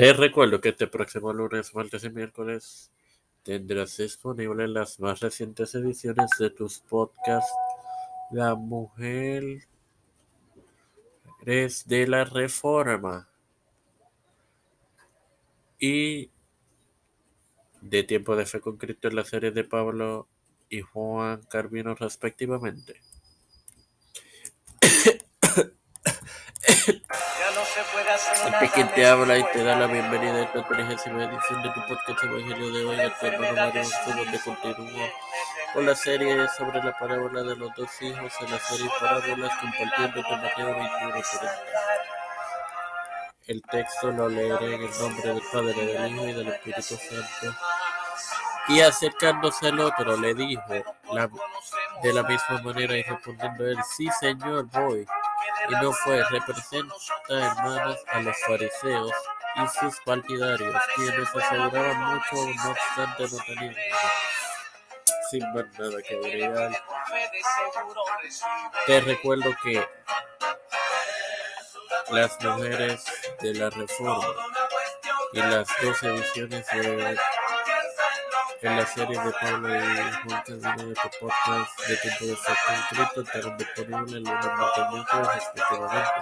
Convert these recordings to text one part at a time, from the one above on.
Te recuerdo que este próximo lunes, martes y miércoles tendrás disponibles las más recientes ediciones de tus podcasts La Mujer es de la Reforma y de Tiempo de Fe con Cristo en la serie de Pablo y Juan Carvino respectivamente. El que te habla y te da la bienvenida a esta 30 edición de tu podcast Evangelio de hoy, el hermano Mario donde continúa con la serie sobre la parábola de los dos hijos en la serie Parábolas compartiendo con Mateo 21 El texto lo leeré en el nombre del Padre, del Hijo y del Espíritu Santo. Y acercándose al otro le dijo de la misma manera y respondiendo él, sí señor, voy y no fue, representa, hermanos, a los fariseos y sus partidarios, quienes aseguraban mucho, no obstante no tenían sin más nada que agregar. Te recuerdo que las mujeres de la reforma y las dos ediciones de en la serie de Pablo y Carvino de podcast de tiempo de ser concreto estarán disponibles en los martes respectivamente.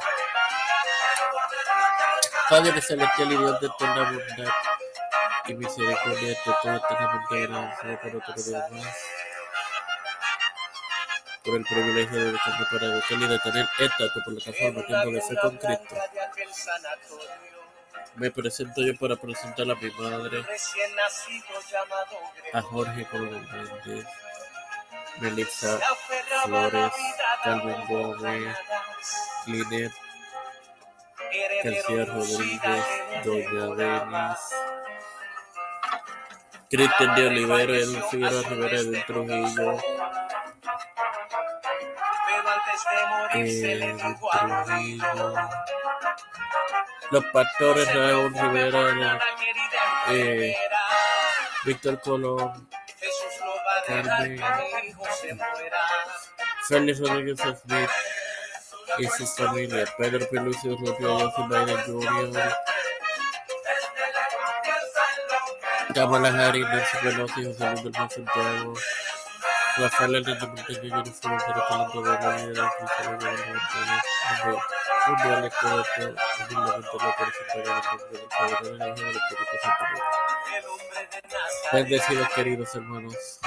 Padre celestial y Dios de eterna bondad y misericordia, te estoy eternamente agradecido por otro día más, por el privilegio de para educar y de tener esta tu plataforma Tiempo de Fe con Cristo. Me presento yo para presentar a mi madre, a Jorge Colón Méndez, Melissa Flores, Calvin Gómez, Linet, García Rodríguez, Doña Denis, Cristian de Olivero, El Figueroa Rivera de Trujillo, eh, Trujillo los pastores Raúl Rivera, eh, Víctor Colón, Carmen, Félix Rodríguez Smith y su familia, Pedro Pelucio, Joseph Biden Jr., Kamala Harris, Nancy Pelosi, José Luis del Santiago, Hernández Montaño, Jennifer Montero, Colombo de la Vida, del Padre, del Hijo y del Espíritu Santo. Bendecidos queridos hermanos.